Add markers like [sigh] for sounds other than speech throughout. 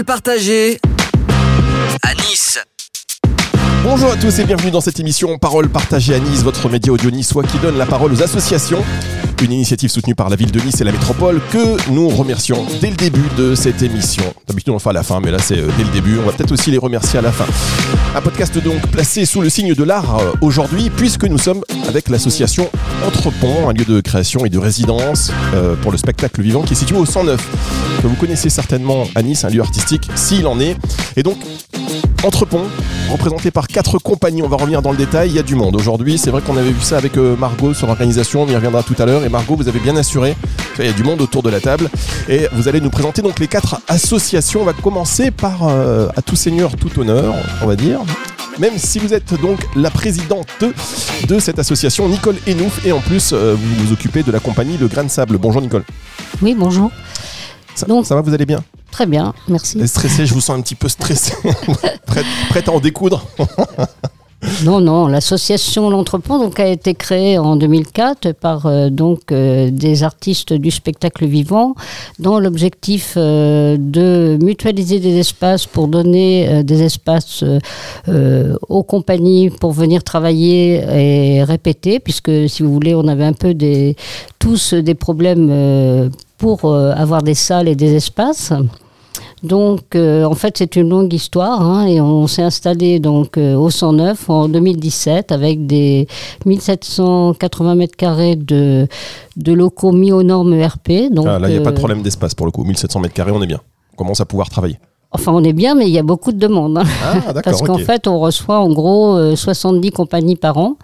Parole partagée à Nice. Bonjour à tous et bienvenue dans cette émission Parole partagée à Nice, votre média audio niçois qui donne la parole aux associations. Une initiative soutenue par la ville de Nice et la métropole que nous remercions dès le début de cette émission. D'habitude on le fait à la fin, mais là c'est euh, dès le début. On va peut-être aussi les remercier à la fin. Un podcast donc placé sous le signe de l'art euh, aujourd'hui, puisque nous sommes avec l'association Entrepont, un lieu de création et de résidence euh, pour le spectacle vivant qui est situé au 109, que vous connaissez certainement à Nice, un lieu artistique s'il en est. Et donc Entrepont, représenté par quatre compagnies. On va revenir dans le détail. Il y a du monde aujourd'hui. C'est vrai qu'on avait vu ça avec Margot sur l'organisation. On y reviendra tout à l'heure. Margot, vous avez bien assuré. Il y a du monde autour de la table. Et vous allez nous présenter donc les quatre associations. On va commencer par euh, à tout seigneur, tout honneur, on va dire. Même si vous êtes donc la présidente de cette association, Nicole Enouf, et en plus euh, vous vous occupez de la compagnie Le Grain de Sable. Bonjour Nicole. Oui, bonjour. Ça, Donc- ça va, vous allez bien? Très bien, merci. Stressé, je vous sens un petit peu stressé. [laughs] prête, prête à en découdre Non, non, l'association L'Entrepont donc, a été créée en 2004 par euh, donc, euh, des artistes du spectacle vivant dans l'objectif euh, de mutualiser des espaces pour donner des espaces aux compagnies pour venir travailler et répéter, puisque si vous voulez, on avait un peu des, tous des problèmes pour avoir des salles et des espaces. Donc, euh, en fait, c'est une longue histoire hein, et on s'est installé donc euh, au 109 en 2017 avec des 1780 mètres carrés de, de locaux mis aux normes ERP. Donc, Ah, Là, il n'y a pas de euh, problème d'espace pour le coup. 1700 mètres carrés, on est bien. On commence à pouvoir travailler. Enfin, on est bien, mais il y a beaucoup de demandes. hein. Ah. [laughs] Parce qu'en fait, on reçoit en gros euh, 70 compagnies par an.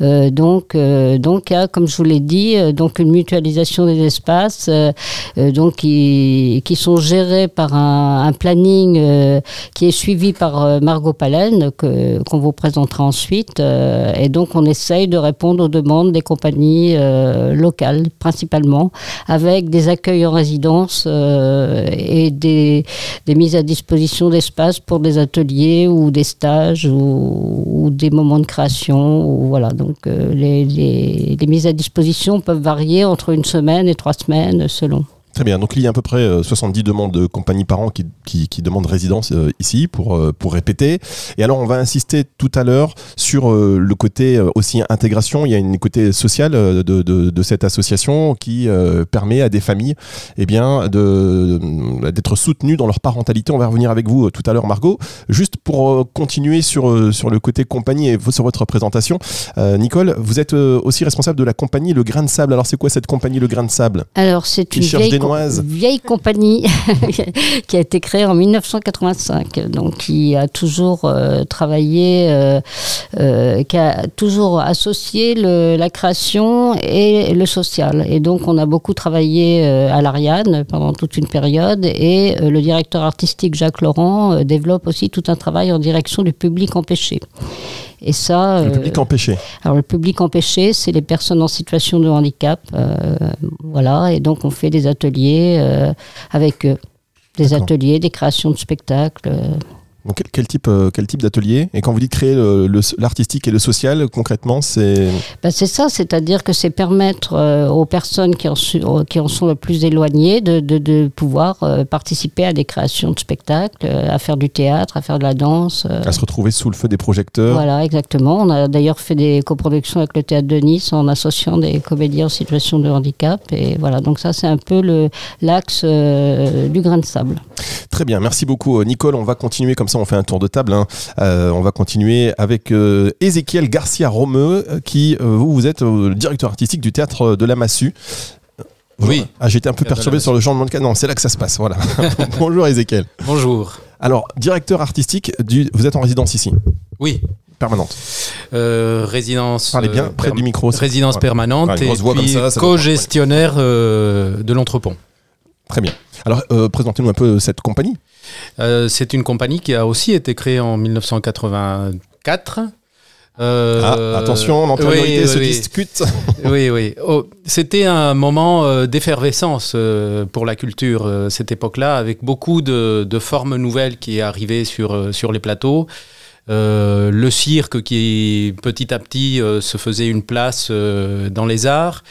Euh, donc, euh, donc, il y a, comme je vous l'ai dit, euh, donc une mutualisation des espaces, euh, euh, donc qui, qui sont gérés par un, un planning euh, qui est suivi par euh, Margot Palen, que qu'on vous présentera ensuite. Euh, et donc, on essaye de répondre aux demandes des compagnies euh, locales, principalement, avec des accueils en résidence euh, et des, des mises à disposition d'espaces pour des ateliers ou des stages ou, des moments de création. Voilà, donc euh, les mises à disposition peuvent varier entre une semaine et trois semaines selon. Très bien. Donc, il y a à peu près euh, 70 demandes de compagnies par an qui, qui, qui demandent résidence euh, ici pour, euh, pour répéter. Et alors, on va insister tout à l'heure sur euh, le côté euh, aussi intégration. Il y a une côté social euh, de, de, de cette association qui euh, permet à des familles eh bien, de, d'être soutenues dans leur parentalité. On va revenir avec vous euh, tout à l'heure, Margot. Juste pour euh, continuer sur, euh, sur le côté compagnie et sur votre présentation, euh, Nicole, vous êtes euh, aussi responsable de la compagnie Le Grain de Sable. Alors, c'est quoi cette compagnie Le Grain de Sable? Alors, c'est une vieille, vieille compagnie [laughs] qui a été créée en 1985, donc qui a toujours euh, travaillé, euh, euh, qui a toujours associé la création et le social. Et donc, on a beaucoup travaillé à l'Ariane pendant toute une période et le directeur artistique Jacques Laurent développe aussi tout un travail en direction du public empêché. Et ça, Le euh, public empêché. alors le public empêché, c'est les personnes en situation de handicap, euh, voilà, et donc on fait des ateliers euh, avec eux, des ateliers, des créations de spectacles. Donc, quel, type, euh, quel type d'atelier? Et quand vous dites créer l'artistique et le social, concrètement, c'est. Ben, c'est ça, c'est-à-dire que c'est permettre euh, aux personnes qui en, qui en sont le plus éloignées de, de- de pouvoir euh, participer à des créations de spectacles, à faire du théâtre, à faire de la danse. à se retrouver sous le feu des projecteurs. Voilà, exactement. On a d'ailleurs fait des coproductions avec le théâtre de Nice en associant des comédiens en situation de handicap. Et voilà, donc ça, c'est un peu l'axe euh, du grain de sable. Très bien, merci beaucoup, Nicole. On va continuer comme ça, on fait un tour de table. hein. Euh, on va continuer avec euh, Ézéchiel Garcia Romeu, euh, qui, euh, vous, vous êtes le directeur artistique du théâtre de la Massue. Oui. Ah, J'étais un peu perturbé sur le changement de cas. Non, c'est là que ça se passe. Voilà. [laughs] [laughs] Bonjour, Ézéchiel. Bonjour. Alors, directeur artistique, du... vous êtes en résidence ici, Oui, permanente. euh, résidence. Parlez bien euh, près du micro. Résidence permanente et puis ça, ça co-gestionnaire euh, de l'entrepont. Très bien. Alors, présentez-nous un peu cette compagnie. Euh, c'est une compagnie qui a aussi été créée en 1984. Euh, Ah, attention, l'antériorité oui, se oui, discute. [laughs] oui, oui. Oh, C'était un moment euh, d'effervescence euh, pour la culture, euh, cette époque-là, avec beaucoup de, de formes nouvelles qui arrivaient sur, euh, sur les plateaux. Euh, le cirque qui petit à petit euh, se faisait une place euh, dans les arts,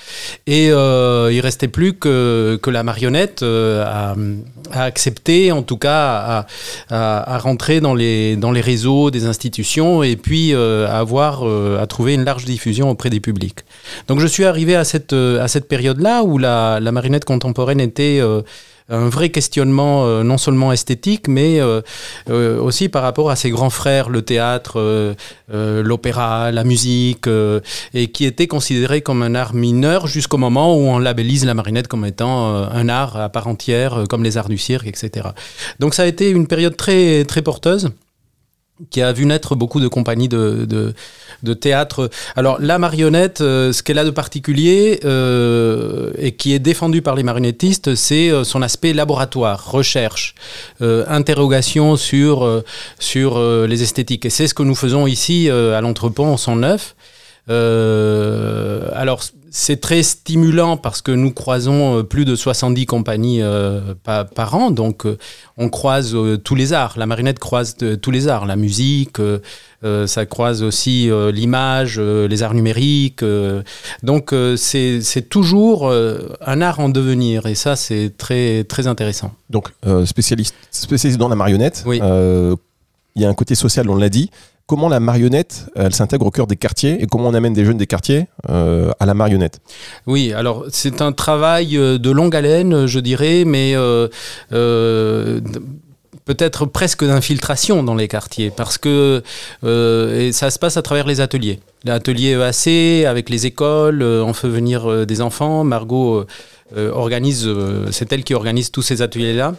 et il restait plus que, que la marionnette à, accepter, en tout cas à, à, rentrer dans les, dans les réseaux des institutions, et puis à avoir à trouver une large diffusion auprès des publics. Donc je suis arrivé à cette, à cette période-là où la, la marionnette contemporaine était un vrai questionnement euh, non seulement esthétique, mais euh, euh, aussi par rapport à ses grands frères, le théâtre, euh, euh, l'opéra, la musique, euh, et qui était considéré comme un art mineur jusqu'au moment où on labellise la marionnette comme étant un art à part entière, comme les arts du cirque, etc. Donc ça a été une période très, très porteuse qui a vu naître beaucoup de compagnies de, de, de théâtre. Alors la marionnette, euh, ce qu'elle a de particulier euh, et qui est défendu par les marionnettistes, c'est euh, son aspect laboratoire, recherche, euh, interrogation sur, sur les esthétiques. Et c'est ce que nous faisons ici à l'entrepont en 109. Euh, alors c'est très stimulant parce que nous croisons euh, plus de 70 compagnies euh, par, par an, donc euh, on croise tous les arts. La marionnette croise tous les arts, la musique, ça croise aussi l'image, les arts numériques. donc c'est c'est toujours un art en devenir et ça c'est très très intéressant. Donc, spécialiste, spécialiste dans la marionnette. Oui. Il y a un côté social, on l'a dit. Comment la marionnette, elle s'intègre au cœur des quartiers et comment on amène des jeunes des quartiers euh, à la marionnette Oui, alors c'est un travail euh, de longue haleine, je dirais, mais euh, euh, peut-être presque d'infiltration dans les quartiers, parce que euh, ça se passe à travers les ateliers. L'atelier EAC avec les écoles, euh, on fait venir euh, des enfants. Margot euh, euh, organise, euh, c'est elle qui organise tous ces ateliers-là,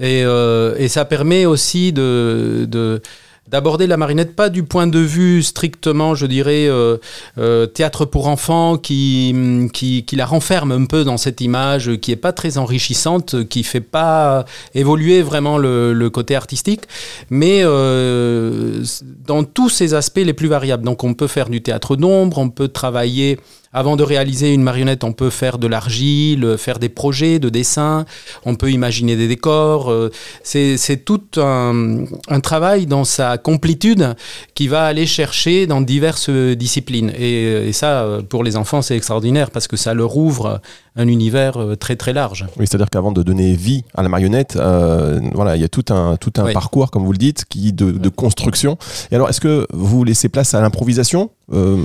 et, euh, et ça permet aussi de d'aborder la marionnette pas du point de vue strictement, je dirais, euh, euh, théâtre pour enfants qui, qui, qui la renferme un peu dans cette image qui est pas très enrichissante, qui fait pas évoluer vraiment le, le côté artistique, mais euh, dans tous ses aspects les plus variables. Donc on peut faire du théâtre d'ombre, on peut travailler avant de réaliser une marionnette, on peut faire de l'argile, faire des projets de dessin, on peut imaginer des décors. euh, C'est tout un, un travail dans sa complétude qui va aller chercher dans diverses disciplines. Et, et ça, euh, pour les enfants, c'est extraordinaire parce que ça leur ouvre un univers euh, très très large. Oui, c'est-à-dire qu'avant de donner vie à la marionnette, euh, voilà, il y a tout un, tout un Oui. parcours, comme vous le dites, qui de, de construction. Et alors, est-ce que vous laissez place à l'improvisation? Euh,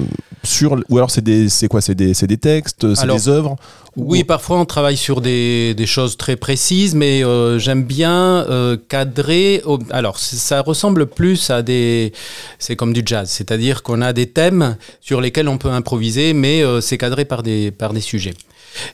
sur, ou alors c'est des, c'est quoi, c'est des, c'est des textes, c'est des œuvres Oui, parfois on travaille sur des, des choses très précises, mais euh, j'aime bien euh, cadrer. au- Alors, ça ressemble plus à des. C'est comme du jazz, c'est-à-dire qu'on a des thèmes sur lesquels on peut improviser, mais euh, c'est cadré par des, par des sujets.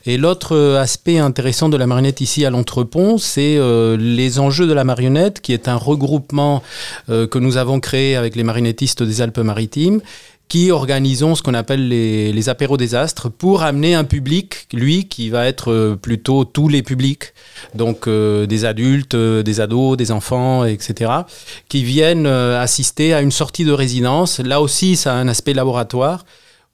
Et l'autre euh, aspect intéressant de la marionnette ici à l'Entrepont, c'est euh, les enjeux de la marionnette, qui est un regroupement euh, que nous avons créé avec les marionnettistes des Alpes-Maritimes, qui organisons ce qu'on appelle les, les apéros des astres pour amener un public, lui, qui va être euh, plutôt tous les publics, donc euh, des adultes, euh, des ados, des enfants, etc., qui viennent euh, assister à une sortie de résidence. Là aussi, ça a un aspect laboratoire.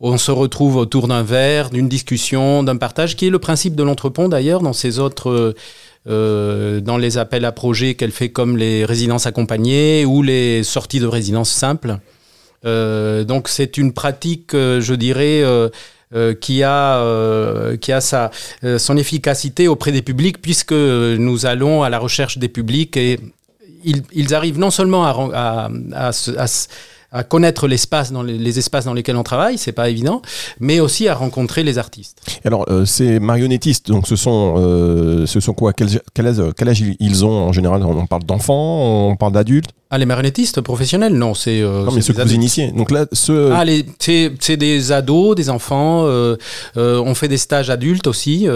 On se retrouve autour d'un verre, d'une discussion, d'un partage, qui est le principe de l'entrepont d'ailleurs dans ces autres, euh, dans les appels à projets qu'elle fait comme les résidences accompagnées ou les sorties de résidence simples. Euh, donc c'est une pratique, euh, je dirais, euh, qui a, qui a sa, son efficacité auprès des publics puisque nous allons à la recherche des publics et ils, arrivent non seulement à, à, à à connaître l'espace dans les, les espaces dans lesquels on travaille, c'est pas évident, mais aussi à rencontrer les artistes. Alors, euh, ces marionnettistes, donc ce sont, euh, ce sont quoi? Quel, quel âge, quel âge ils ont en général? On parle d'enfants, on parle d'adultes? Ah, les marionnettistes professionnels Non, c'est. euh, Non, mais ceux que vous initiez. Donc là, ceux. Ah, les- c'est c'est des ados, des enfants. euh, euh, on fait des stages adultes aussi.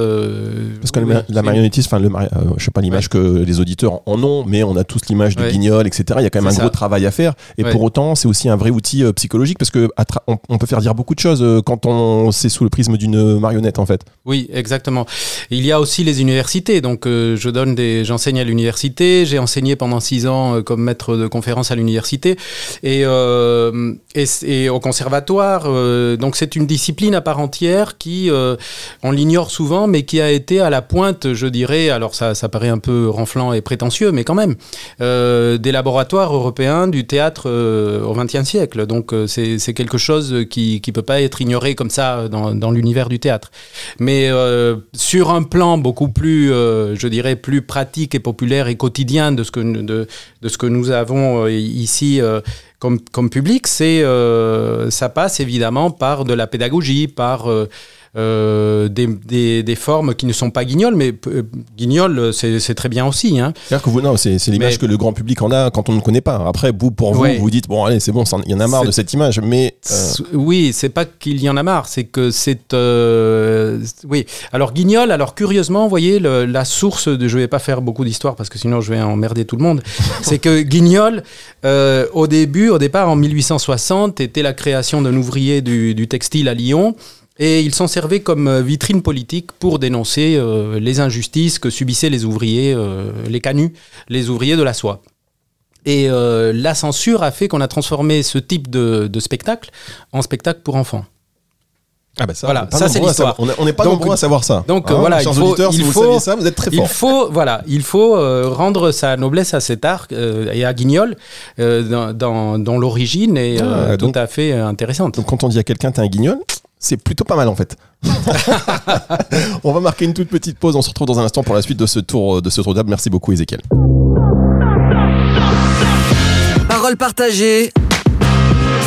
Parce que oui, la marionnettiste, enfin, le mari- je sais pas l'image que les auditeurs en ont, mais on a tous l'image du Ouais. guignol, etc. Il y a quand même un gros travail à faire. Et Ouais. pour autant, c'est aussi un vrai outil euh, psychologique parce que on, on peut faire dire beaucoup de choses euh, quand on c'est sous le prisme d'une marionnette en fait. Oui, exactement. Il y a aussi les universités. Donc, euh, je donne des, j'enseigne à l'université. J'ai enseigné pendant six ans euh, comme maître de conférence à l'université et, euh, et, au conservatoire. euh, donc, c'est une discipline à part entière qui, euh, on l'ignore souvent, mais qui a été à la pointe, je dirais. Alors, ça, ça paraît un peu renflant et prétentieux, mais quand même, euh, des laboratoires européens du théâtre euh, au XXe. Donc, euh, c'est quelque chose qui qui peut pas être ignoré comme ça dans, dans l'univers du théâtre. Mais euh, sur un plan beaucoup plus, euh, je dirais, plus pratique et populaire et quotidien de ce que, de, ce que nous avons euh, ici euh, comme, comme public, c'est, euh, ça passe évidemment par de la pédagogie, par euh, des, des, des formes qui ne sont pas guignols, mais euh, guignol, c'est c'est très bien aussi. Hein. C'est-à-dire que vous non, c'est c'est l'image Mais- que le grand public en a quand on ne connaît pas. Après, vous pour vous, Ouais. vous dites bon allez c'est bon, il y en a marre C'est- de cette image, mais euh, Oui, c'est pas qu'il y en a marre, c'est que c'est. euh, oui. Alors, Guignol, alors curieusement, vous voyez, le- la source de. Je vais pas faire beaucoup d'histoire parce que sinon je vais emmerder tout le monde. [laughs] c'est que Guignol, au début, au départ, en 1860, était la création d'un ouvrier du, du textile à Lyon. Et il s'en servait comme euh, vitrine politique pour dénoncer euh, les injustices que subissaient les ouvriers, euh, les canuts, les ouvriers de la soie. Et euh, la censure a fait qu'on a transformé ce type de, de spectacle en spectacle pour enfants. ah bah ça, Voilà, ça, c'est l'histoire. On est- on n'est pas Donc- nombreux à savoir ça. donc, Hein, voilà, il faut- si il vous faut- ça, vous êtes très Il forts. faut, voilà, il faut euh, rendre sa noblesse à cet art euh, et à Guignol, euh, dans, l'origine est Ah, tout à fait intéressante. Donc quand on dit à quelqu'un t'es un guignol, c'est plutôt pas mal en fait. [laughs] on va marquer une toute petite pause. On se retrouve dans un instant pour la suite de ce tour de ce tour d'able. Merci beaucoup Ezekiel. Parole partagée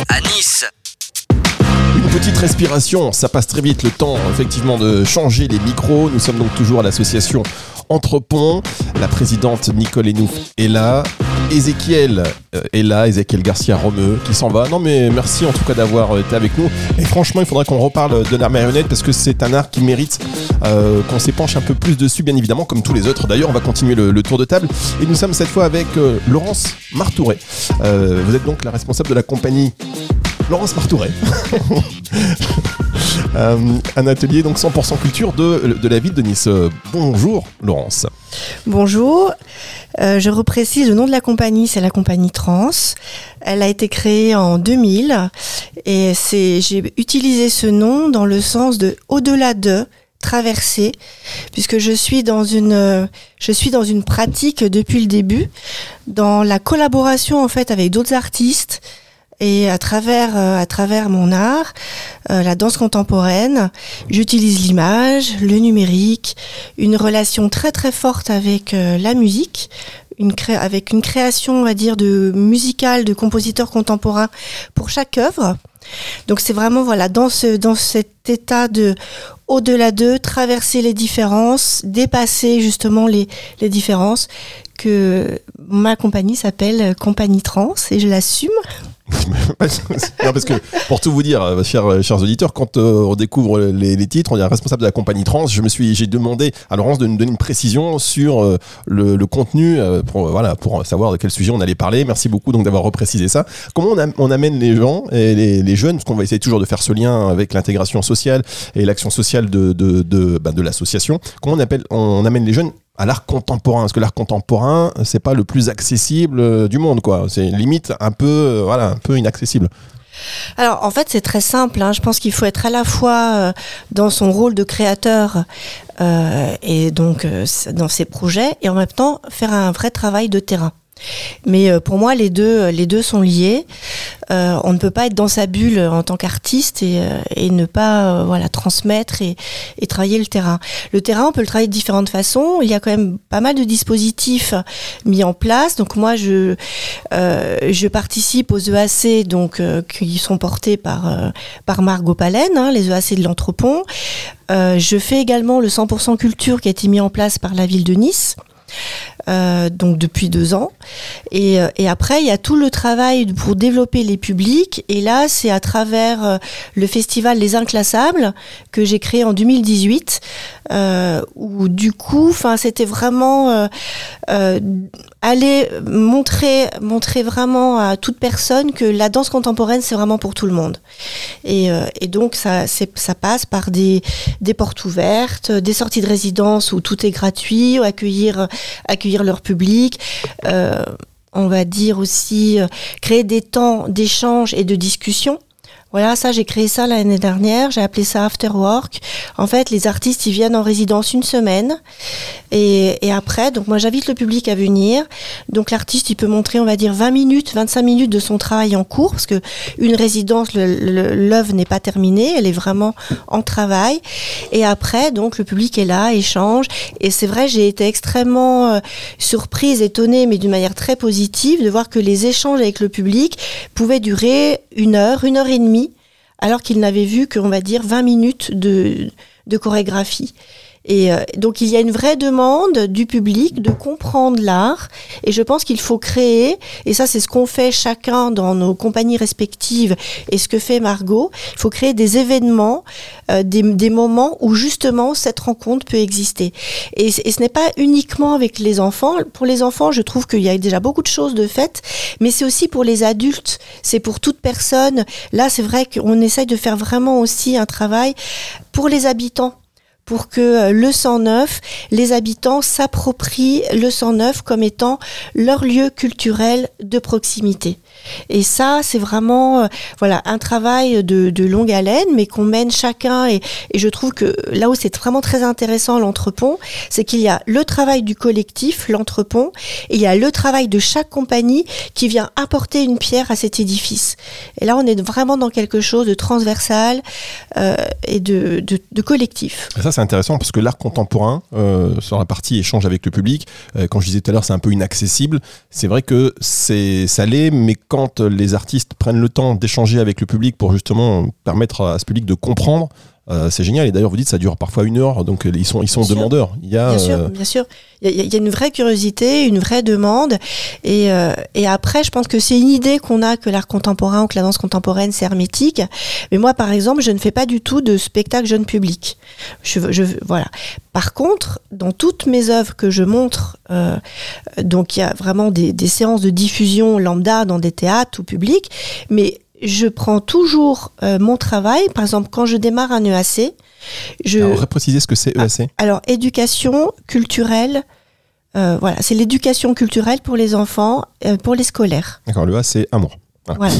à Nice. Une petite respiration, ça passe très vite le temps effectivement de changer les micros. Nous sommes donc toujours à l'association Entrepont. La présidente Nicole Enouf est là. Euh, est là, Ézéchiel Garcia Romeu qui s'en va. Non mais merci en tout cas d'avoir été avec nous. Et franchement, il faudra qu'on reparle de la marionnette parce que c'est un art qui mérite euh, qu'on s'épanche un peu plus dessus, bien évidemment, comme tous les autres. D'ailleurs, on va continuer le, tour de table. Et nous sommes cette fois avec euh, Laurence Martouret. Euh, vous êtes donc la responsable de la compagnie Laurence Martouret. [laughs] Euh, un atelier donc 100% culture de, de la ville de Nice. Bonjour Laurence. Bonjour, Euh, je reprécise le nom de la compagnie, c'est la compagnie Trans. Elle a été créée en 2000 et j'ai utilisé ce nom dans le sens de au-delà de traverser puisque je suis dans une je suis dans une pratique depuis le début dans la collaboration en fait avec d'autres artistes et à travers euh, à travers mon art euh, la danse contemporaine j'utilise l'image le numérique une relation très très forte avec euh, la musique, avec une création, on va dire, de musicale de compositeurs contemporains pour chaque œuvre. Donc c'est vraiment voilà dans ce dans cet état de au-delà d'eux, traverser les différences, dépasser justement les, les différences que ma compagnie s'appelle Compagnie Trans et je l'assume. [laughs] parce que pour tout vous dire, euh, chers, chers auditeurs, quand euh, on découvre les, les titres, on est responsable de la compagnie trans. Je me suis, j'ai demandé à Laurence de nous donner une précision sur euh, le, contenu, euh, pour, voilà, pour savoir de quel sujet on allait parler. Merci beaucoup donc d'avoir reprécisé ça. Comment on, am- on amène les gens et les jeunes, parce qu'on va essayer toujours de faire ce lien avec l'intégration sociale et l'action sociale de, de, bah, de l'association. Comment on, appelle, on amène les jeunes à l'art contemporain? Parce que l'art contemporain c'est pas le plus accessible euh, du monde quoi c'est limite un peu euh, voilà un peu inaccessible Alors en fait c'est très simple, hein. je pense qu'il faut être à la fois euh, dans son rôle de créateur et donc dans ses projets et en même temps faire un vrai travail de terrain. Mais euh, pour moi les deux les deux sont liés. Euh, on ne peut pas être dans sa bulle en tant qu'artiste et, euh, ne pas euh, voilà transmettre et, travailler le terrain. Le terrain on peut le travailler de différentes façons. Il y a quand même pas mal de dispositifs mis en place. Donc moi je euh, je participe aux EAC donc euh, qui sont portés par euh, par Margot Palen, hein, les EAC de l'Entrepont. Euh, je fais également le 100% culture qui a été mis en place par la ville de Nice. Euh, donc depuis deux ans. Et, euh, et après, il y a tout le travail pour développer les publics. Et là, c'est à travers euh, le festival Les Inclassables que j'ai créé en 2018, euh, où du coup, c'était vraiment aller montrer, montrer vraiment à toute personne que la danse contemporaine, c'est vraiment pour tout le monde. Et, euh, et donc, ça, ça passe par des, des portes ouvertes, des sorties de résidence où tout est gratuit, accueillir, accueillir leur public. euh, on va dire aussi euh, créer des temps d'échange et de discussion. Voilà, ça, j'ai créé ça l'année dernière. J'ai appelé ça After Work. En fait, les artistes, ils viennent en résidence une semaine. Et, après, donc moi, j'invite le public à venir. Donc l'artiste, il peut montrer, on va dire, 20 minutes, 25 minutes de son travail en cours. Parce que une résidence, l'œuvre n'est pas terminée. Elle est vraiment en travail. Et après, donc, le public est là, échange. Et c'est vrai, j'ai été extrêmement euh, surprise, étonnée, mais d'une manière très positive, de voir que les échanges avec le public pouvaient durer une heure, une heure et demie, alors qu'ils n'avaient vu qu'on va dire 20 minutes de, de chorégraphie. Et euh, donc il y a une vraie demande du public de comprendre l'art et je pense qu'il faut créer, et ça c'est ce qu'on fait chacun dans nos compagnies respectives et ce que fait Margot, il faut créer des événements, euh, des, des moments où justement cette rencontre peut exister. Et, et ce n'est pas uniquement avec les enfants, pour les enfants je trouve qu'il y a déjà beaucoup de choses de faites, mais c'est aussi pour les adultes, c'est pour toute personne. Là c'est vrai qu'on essaye de faire vraiment aussi un travail pour les habitants pour que euh, le 109, les habitants s'approprient le 109 comme étant leur lieu culturel de proximité. Et ça, c'est vraiment euh, voilà un travail de, longue haleine, mais qu'on mène chacun. Et, je trouve que là où c'est vraiment très intéressant l'entrepont, c'est qu'il y a le travail du collectif, l'entrepont, et il y a le travail de chaque compagnie qui vient apporter une pierre à cet édifice. Et là, on est vraiment dans quelque chose de transversal euh, et de, collectif. Et ça, c'est intéressant parce que l'art contemporain, euh, sur la partie échange avec le public, euh, quand je disais tout à l'heure, c'est un peu inaccessible. C'est vrai que ça l'est, mais quand les artistes prennent le temps d'échanger avec le public pour justement permettre à ce public de comprendre, euh, c'est génial. Et d'ailleurs, vous dites, ça dure parfois une heure, donc euh, ils sont, ils sont Bien sûr. demandeurs. Il y a, Bien euh, sûr, bien sûr. Il y, a- il y a une vraie curiosité, une vraie demande. Et, euh, et après, je pense que c'est une idée qu'on a que l'art contemporain ou que la danse contemporaine, c'est hermétique. Mais moi, par exemple, je ne fais pas du tout de spectacle jeune public. Je, je, voilà. Par contre, dans toutes mes œuvres que je montre, euh, donc il y a vraiment des, des séances de diffusion lambda dans des théâtres ou publics, mais je prends toujours euh, mon travail. Par exemple, quand je démarre un EAC, je, alors, repréciser ce que c'est E EAC. alors, éducation culturelle, euh, voilà, c'est l'éducation culturelle pour les enfants, euh, pour les scolaires. D'accord, le A, c'est amour. Voilà.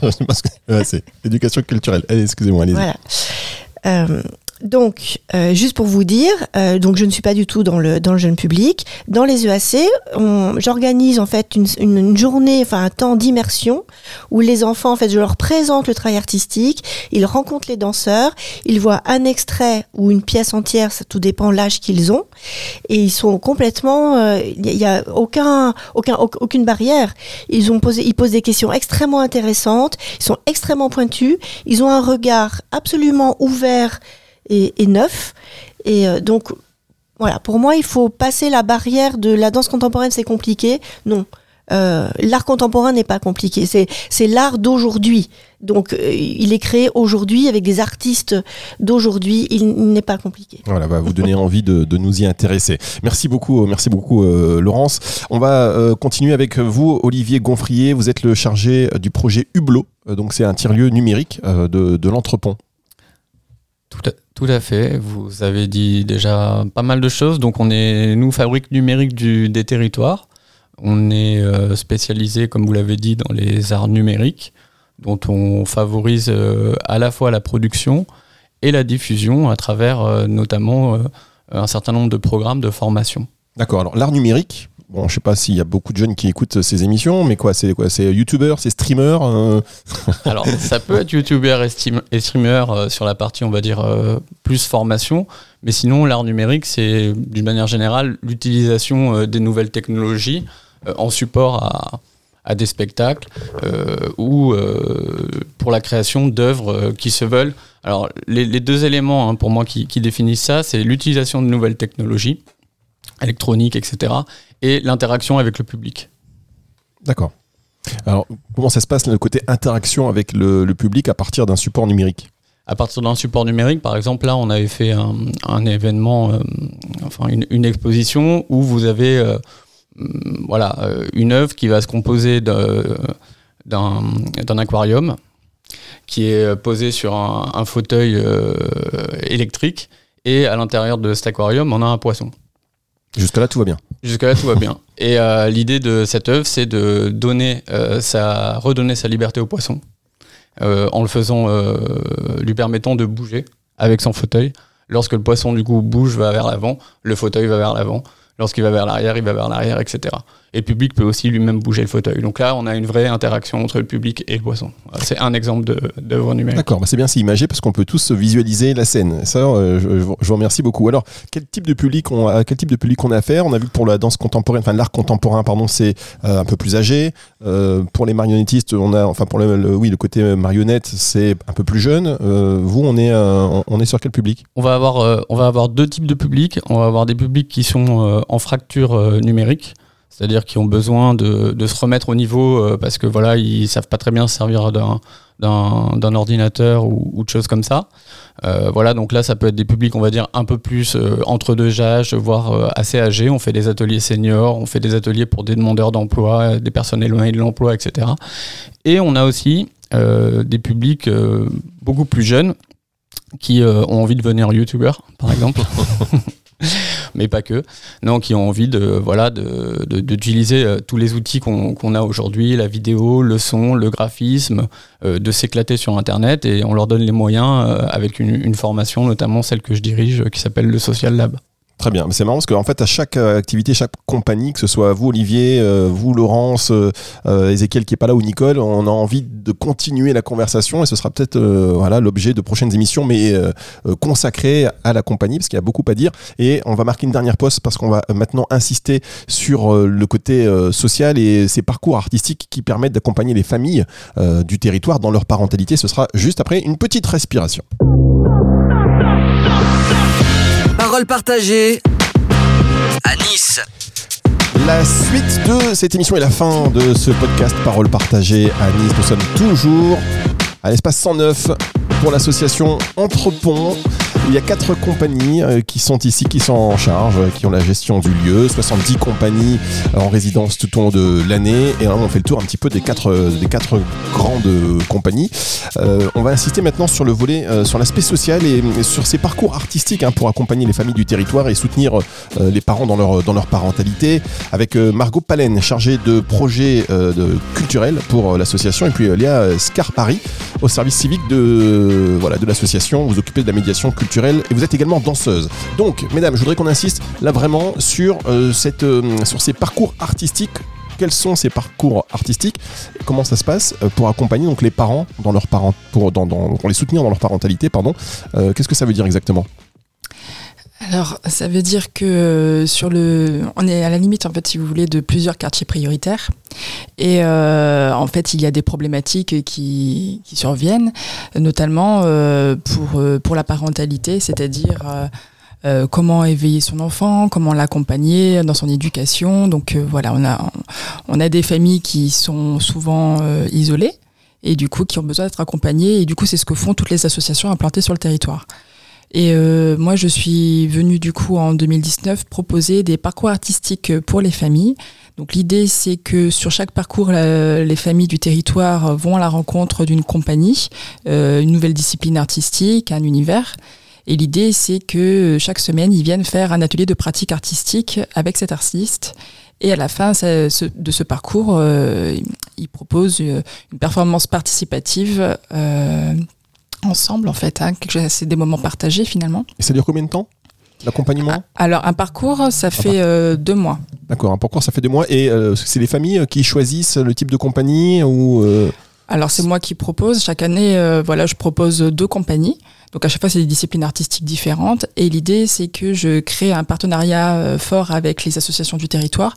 [laughs] Parce que EAC, éducation culturelle. Allez, excusez-moi, allez-y. voilà. Euh, donc, euh, juste pour vous dire, euh, donc je ne suis pas du tout dans le dans le jeune public. Dans les EAC, j'organise en fait une, une, journée, enfin un temps d'immersion où les enfants, en fait, je leur présente le travail artistique, ils rencontrent les danseurs, ils voient un extrait ou une pièce entière, ça tout dépend l'âge qu'ils ont, et ils sont complètement, euh, il y a aucun aucun auc- aucune barrière. Ils ont posé, ils posent des questions extrêmement intéressantes, ils sont extrêmement pointus, ils ont un regard absolument ouvert et, neuf. Et euh, donc, voilà, pour moi, il faut passer la barrière de la danse contemporaine, c'est compliqué. Non. Euh, l'art contemporain n'est pas compliqué, c'est c'est l'art d'aujourd'hui. Donc euh, il est créé aujourd'hui avec des artistes d'aujourd'hui, il, n'est pas compliqué. Voilà, va vous donner envie de, de nous y intéresser. Merci beaucoup, merci beaucoup Laurence. On va continuer avec vous, Olivier Gonfrier. Vous êtes le chargé du projet Hublot. Donc c'est un tiers-lieu numérique de, de l'entrepont. Tout à, fait. Vous avez dit déjà pas mal de choses. Donc, on est, nous, fabrique numérique des territoires. On est euh, spécialisé, comme vous l'avez dit, dans les arts numériques, dont on favorise euh, à la fois la production et la diffusion à travers euh, notamment un certain nombre de programmes de formation. D'accord. Alors l'art numérique. Bon, je sais pas s'il y a beaucoup de jeunes qui écoutent ces émissions, mais quoi, c'est quoi C'est youtubeur, c'est streamer. euh, [laughs] Alors, ça peut être youtubeur et, et streamer euh, sur la partie, on va dire, euh, plus formation. Mais sinon, l'art numérique, c'est d'une manière générale l'utilisation des nouvelles technologies en support à, des spectacles ou pour la création d'œuvres qui se veulent. Alors, les, deux éléments hein, pour moi qui définissent ça, c'est l'utilisation de nouvelles technologies électroniques, etc. et l'interaction avec le public. D'accord. Alors comment ça se passe le côté interaction avec le, le public à partir d'un support numérique? À partir d'un support numérique, par exemple, là, on avait fait un, un événement, euh, enfin une, une exposition où vous avez euh, hum, voilà, euh, une œuvre qui va se composer d'un d'un aquarium qui est posé sur un, un fauteuil euh, électrique et à l'intérieur de cet aquarium, on a un poisson. Jusque-là, tout va bien. Jusque-là, tout va bien. Et euh, l'idée de cette œuvre, c'est de donner euh, sa, redonner sa liberté au poisson euh, en le faisant, lui permettant de bouger avec son fauteuil. Lorsque le poisson, du coup, bouge, va vers l'avant, le fauteuil va vers l'avant. Lorsqu'il va vers l'arrière, il va vers l'arrière, etc. Et le public peut aussi lui-même bouger le fauteuil. Donc là, on a une vraie interaction entre le public et le poisson. Voilà, C'est un exemple de- d'œuvre numérique. D'accord, bah c'est bien, c'est imagé parce qu'on peut tous visualiser la scène. Ça, euh, je, je vous- remercie beaucoup. Alors, quel type de public on a, quel type de public on a affaire? On a vu que pour la danse contemporaine, enfin l'art contemporain, pardon, c'est euh, un peu plus âgé. Euh, pour les marionnettistes, on a, enfin pour le, le- oui, le côté marionnette, c'est un peu plus jeune. Euh, vous, on est, euh, on- on est sur quel public? On va avoir, euh, on va avoir deux types de publics. On va avoir des publics qui sont euh, en fracture euh, numérique, c'est-à-dire qui ont besoin de, se remettre au niveau euh, parce que voilà, ils savent pas très bien se servir d'un ordinateur ou, de choses comme ça. Euh, voilà, donc là, ça peut être des publics, on va dire, un peu plus euh, entre deux âges, voire assez âgés. On fait des ateliers seniors, on fait des ateliers pour des demandeurs d'emploi, des personnes éloignées de l'emploi, etc. Et on a aussi des publics beaucoup plus jeunes qui ont envie de devenir youtubeurs, par exemple. [laughs] [laughs] Mais pas que. Non, qui ont envie de voilà de- de- d'utiliser euh, tous les outils qu'on a aujourd'hui, la vidéo, le son, le graphisme, euh, de s'éclater sur Internet et on leur donne les moyens euh, avec une, formation, notamment celle que je dirige, qui s'appelle le Social Lab. Très bien, c'est marrant parce qu'en fait à chaque euh, activité, chaque compagnie, que ce soit vous Olivier, euh, vous Laurence, euh, euh, Ezekiel qui est pas là ou Nicole, on a envie de continuer la conversation et ce sera peut-être euh, voilà l'objet de prochaines émissions, mais euh, euh, consacrées à la compagnie parce qu'il y a beaucoup à dire et on va marquer une dernière pause parce qu'on va maintenant insister sur euh, le côté euh, social et ces parcours artistiques qui permettent d'accompagner les familles euh, du territoire dans leur parentalité. Ce sera juste après une petite respiration. Parole partagée à Nice. La suite de cette émission et la fin de ce podcast Parole partagée à Nice. Nous sommes toujours à l'espace 109 pour l'association Entrepont. Il y a quatre compagnies euh, qui sont ici, qui sont en charge, euh, qui ont la gestion du lieu. 70 compagnies euh, en résidence tout au long de l'année. Et là, on fait le tour un petit peu des quatre, des quatre grandes compagnies. Euh, on va insister maintenant sur le volet, euh, sur l'aspect social et, sur ces parcours artistiques hein, pour accompagner les familles du territoire et soutenir les parents dans leur, dans leur parentalité. Avec Margot Palen, chargée de projets de, culturels pour l'association, et puis Léa Scarpari, au service civique de, voilà, de l'association. Vous occupez de la médiation culturelle et vous êtes également danseuse. Donc, mesdames, je voudrais qu'on insiste là vraiment sur, euh, euh, ces parcours artistiques. Quels sont ces parcours artistiques Comment ça se passe euh, pour accompagner donc les parents dans leur parent, pour, dans, pour les soutenir dans leur parentalité pardon Qu'est-ce que ça veut dire exactement? Alors, ça veut dire que euh, sur le, on est à la limite en fait, si vous voulez, de plusieurs quartiers prioritaires. Et euh, en fait, il y a des problématiques qui, qui surviennent, notamment euh, pour euh, pour la parentalité, c'est-à-dire euh, euh, comment éveiller son enfant, comment l'accompagner dans son éducation. Donc voilà, on a on a des familles qui sont souvent isolées et du coup qui ont besoin d'être accompagnées. Et du coup, c'est ce que font toutes les associations implantées sur le territoire. Et euh, moi, je suis venue du coup en 2019 proposer des parcours artistiques pour les familles. Donc l'idée, c'est que sur chaque parcours, les familles du territoire vont à la rencontre d'une compagnie, euh, une nouvelle discipline artistique, un univers. Et l'idée, c'est que chaque semaine, ils viennent faire un atelier de pratique artistique avec cet artiste. Et à la fin de ce parcours, euh, ils proposent euh, une performance participative ensemble, en fait. Hein, c'est des moments partagés finalement. Et ça dure combien de temps L'accompagnement? Ah, Alors, un parcours, ça fait euh, deux mois. D'accord, un parcours ça fait deux mois. Et euh, c'est les familles qui choisissent le type de compagnie ou euh, Alors, c'est moi qui propose. Chaque année, euh, voilà, je propose deux compagnies. Donc, à chaque fois, c'est des disciplines artistiques différentes. Et l'idée, c'est que je crée un partenariat euh, fort avec les associations du territoire,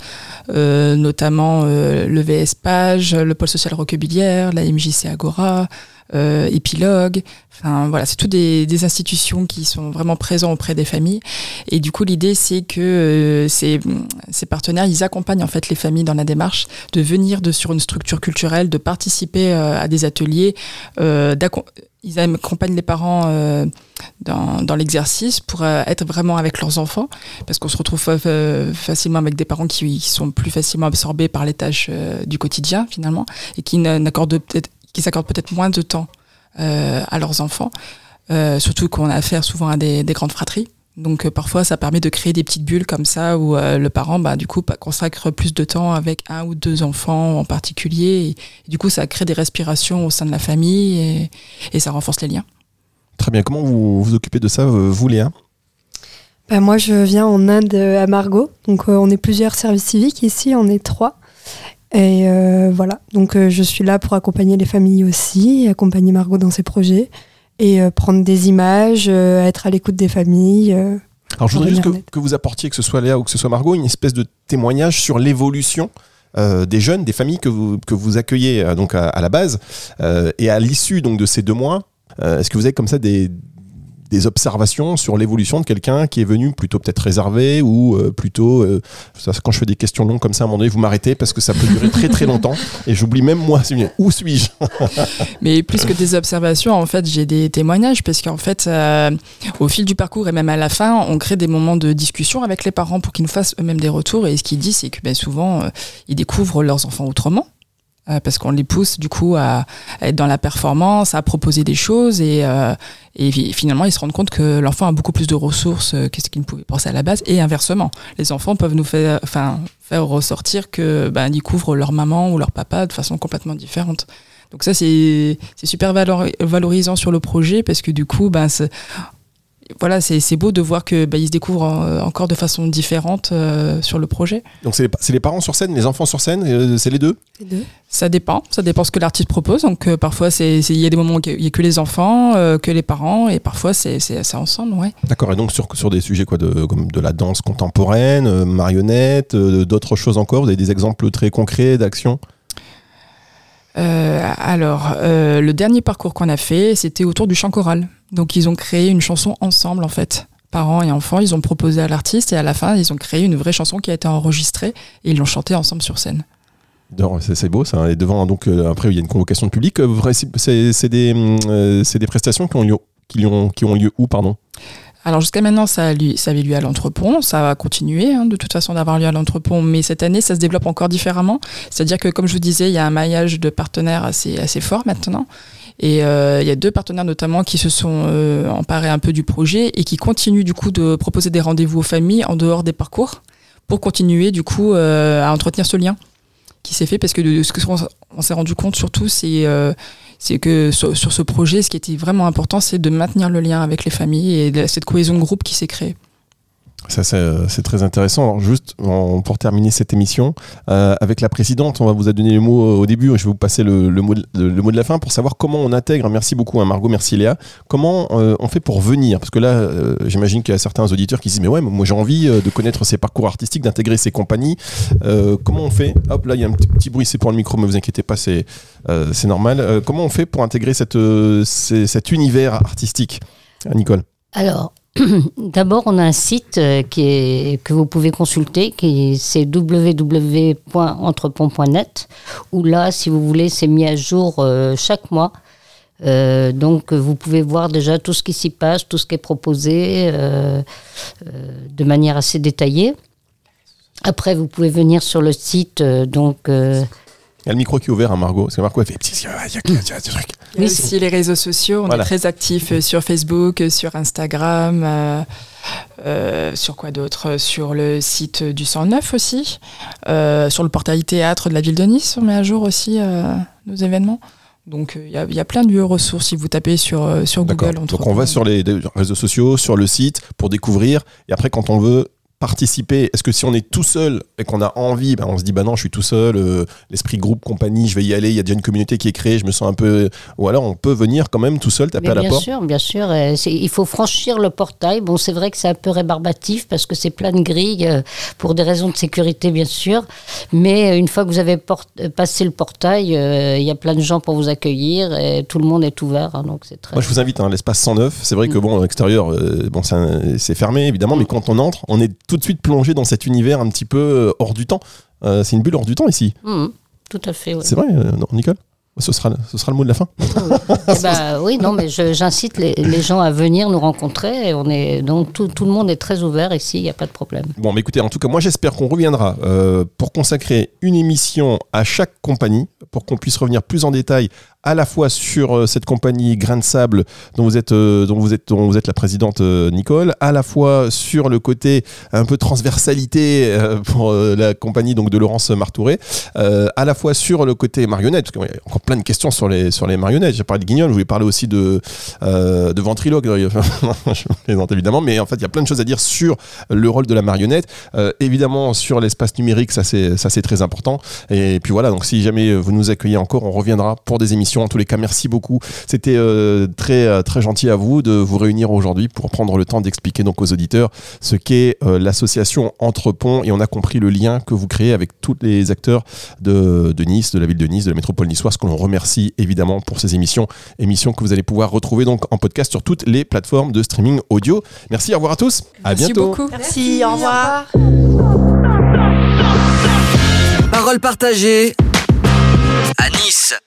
euh, notamment euh, le VS Page, le Pôle Social Roquebillière, la MJC Agora, euh, Épilogue. Enfin, voilà, c'est toutes des, institutions qui sont vraiment présentes auprès des familles. Et du coup, l'idée, c'est que euh, ces, partenaires, ils accompagnent en fait les familles dans la démarche de venir sur une structure culturelle, de participer euh, à des ateliers, euh, ils accompagnent les parents dans, l'exercice pour être vraiment avec leurs enfants, parce qu'on se retrouve facilement avec des parents qui, qui sont plus facilement absorbés par les tâches du quotidien finalement, et qui n'accordent peut-être, qui s'accordent peut-être moins de temps euh, à leurs enfants, Euh, surtout qu'on a affaire souvent à des, des grandes fratries. Donc euh, parfois, ça permet de créer des petites bulles comme ça où euh, le parent, bah, du coup, consacre plus de temps avec un ou deux enfants en particulier. Et, et du coup, ça crée des respirations au sein de la famille et, et ça renforce les liens. Très bien. Comment vous vous occupez de ça, vous, Léa? Bah, moi, je viens en Inde à Margot. Donc, euh, on est plusieurs services civiques ici, on est trois. Et euh, voilà. Donc, euh, je suis là pour accompagner les familles aussi, accompagner Margot dans ses projets et euh, prendre des images, euh, être à l'écoute des familles. Alors, je voudrais juste que, vous apportiez, que ce soit Léa ou que ce soit Margot, une espèce de témoignage sur l'évolution euh, des jeunes, des familles que vous, que vous accueillez euh, donc à, à la base. Euh, et à l'issue donc de ces deux mois, euh, est-ce que vous avez comme ça des, des observations sur l'évolution de quelqu'un qui est venu plutôt peut-être réservé ou euh, plutôt euh, quand je fais des questions longues comme ça à un moment donné vous m'arrêtez parce que ça peut durer très très longtemps et j'oublie même moi où suis-je? [laughs] Mais plus que des observations, en fait, j'ai des témoignages parce qu'en fait, euh, au fil du parcours et même à la fin, on crée des moments de discussion avec les parents pour qu'ils nous fassent eux-mêmes des retours. Et ce qu'ils disent, c'est que ben, souvent, ils découvrent leurs enfants autrement. Euh, Parce qu'on les pousse du coup à, à être dans la performance, à proposer des choses et, euh, et fi- finalement ils se rendent compte que l'enfant a beaucoup plus de ressources euh, que ce qu'ils ne pouvaient penser à la base et inversement. Les enfants peuvent nous faire, enfin, faire ressortir que ben, ils découvrent leur maman ou leur papa de façon complètement différente. Donc ça, c'est c'est super valor- valorisant sur le projet parce que du coup, ben, voilà, c'est c'est beau de voir que ils se découvrent en- encore de façon différente euh, sur le projet. donc c'est les, c'est les parents sur scène les enfants sur scène euh, c'est les deux? Ça dépend, ça dépend ce que l'artiste propose. Donc euh, parfois, il y a des moments où il y a que les enfants, euh, que les parents, et parfois c'est ensemble, ouais. D'accord, et donc sur, sur des sujets quoi, de, comme de la danse contemporaine, euh, marionnette, euh, d'autres choses encore, vous avez des exemples très concrets d'actions Euh, alors, euh, le dernier parcours qu'on a fait, c'était autour du chant choral. Donc, ils ont créé une chanson ensemble, en fait. Parents et enfants, ils ont proposé à l'artiste et à la fin, ils ont créé une vraie chanson qui a été enregistrée et ils l'ont chantée ensemble sur scène. C'est beau ça. hein. Et devant, donc euh, après, il y a une convocation de public. C'est des, prestations qui ont lieu, qui ont lieu où, pardon? Alors, jusqu'à maintenant, ça, lieu- ça avait lieu à l'entrepont. Ça va continuer, hein, de toute façon, d'avoir lieu à l'entrepont. Mais cette année, ça se développe encore différemment. C'est-à-dire que, comme je vous disais, il y a un maillage de partenaires assez, assez fort maintenant. Et euh, il y a deux partenaires notamment qui se sont euh, emparés un peu du projet et qui continuent du coup de proposer des rendez-vous aux familles en dehors des parcours pour continuer du coup euh, à entretenir ce lien qui s'est fait parce que de, ce que on, on s'est rendu compte surtout c'est c'est que sur, ce projet ce qui était vraiment important c'est de maintenir le lien avec les familles et cette cohésion de groupe qui s'est créée. Ça, c'est euh, c'est très intéressant. Juste pour terminer cette émission, euh, avec la présidente, on va vous a donné les mots euh, au début. Je vais vous passer le, mot, de, le, mot de la fin pour savoir comment on intègre. Merci beaucoup, hein, Margot. Merci, Léa. Comment on fait pour venir? Parce que là, j'imagine qu'il y a certains auditeurs qui se disent Mais ouais, moi j'ai envie de connaître ces parcours artistiques, d'intégrer ces compagnies. Comment on fait? Hop, là, il y a un petit, bruit, c'est pour le micro, mais vous inquiétez pas, c'est normal. Comment on fait pour intégrer cet univers artistique? Nicole Alors, [coughs] d'abord, on a un site euh, que vous pouvez consulter, qui c'est www.entrepont.net, où là, si vous voulez, c'est mis à jour euh, chaque mois. Euh, donc, vous pouvez voir déjà tout ce qui s'y passe, tout ce qui est proposé de manière assez détaillée. Après, vous pouvez venir sur le site, donc. Il y a le micro qui est ouvert à Margot. Parce que Margot, elle fait il y a- y a- y a- y a. Il y a Oui, aussi les réseaux sociaux, on Voilà. est très actifs euh, sur Facebook, euh, sur Instagram, euh, euh, sur quoi d'autre? Sur le site du 109 aussi, euh, sur le portail théâtre de la ville de Nice, on met à jour aussi euh, nos événements. Donc euh, il y, a- il y a plein de lieux ressources si vous tapez sur, euh, sur. Google. Donc on va sur les réseaux sociaux, sur le site pour découvrir. Et après, quand on veut participer, est-ce que si on est tout seul et qu'on a envie, ben, on se dit bah non, je suis tout seul, euh, l'esprit groupe, compagnie, je vais y aller. Il y a déjà une communauté qui est créée, je me sens un peu. Ou alors on peut venir quand même tout seul taper Mais à la bien porte? sûr, bien sûr. euh, il faut franchir le portail. Bon, c'est vrai que c'est un peu rébarbatif parce que c'est plein de grilles euh, pour des raisons de sécurité, bien sûr. Mais une fois que vous avez passé le portail, il y a plein de gens pour vous accueillir et tout le monde est ouvert. hein, donc c'est très. Moi, je vous invite à l'espace 109. C'est vrai que bon, à l'extérieur, euh, bon, c'est fermé évidemment, mais quand on entre, on est tout de suite plongé dans cet univers un petit peu euh, hors du temps. Euh, c'est une bulle hors du temps ici. Mhm, tout à fait. ouais. C'est vrai, euh, non, Nicole? Ce sera, ce sera le mot de la fin. [laughs] Eh ben, oui, non, mais j'incite les, les gens à venir nous rencontrer. Et on est, donc tout, tout le monde est très ouvert ici, il n'y a pas de problème. Bon, mais écoutez, en tout cas, moi j'espère qu'on reviendra euh, pour consacrer une émission à chaque compagnie, pour qu'on puisse revenir plus en détail à la fois sur euh, cette compagnie Grain de Sable dont vous êtes, euh, dont vous êtes, dont vous êtes la présidente euh, Nicole, à la fois sur le côté un peu transversalité pour la compagnie donc de Laurence Martouré, à la fois sur le côté marionnette, parce qu'il y a encore plein de questions sur les, sur les marionnettes. J'ai parlé de Guignol, je voulais parler aussi de, de ventriloque, [laughs] je plaisante évidemment, mais en fait il y a plein de choses à dire sur le rôle de la marionnette. Évidemment, sur l'espace numérique, ça c'est très important. Et puis voilà, donc si jamais vous nous accueillez encore, on reviendra pour des émissions. En tous les cas, merci beaucoup. C'était euh, très euh, très gentil à vous de vous réunir aujourd'hui pour prendre le temps d'expliquer donc aux auditeurs ce qu'est euh, l'association Entrepont et on a compris le lien que vous créez avec tous les acteurs de, de Nice, de la ville de Nice, de la métropole niçoise, que l'on remercie évidemment pour ces émissions, émissions que vous allez pouvoir retrouver donc en podcast sur toutes les plateformes de streaming audio. Merci, au revoir à tous. À Merci bientôt. beaucoup. Merci, au revoir. Parole partagée à Nice.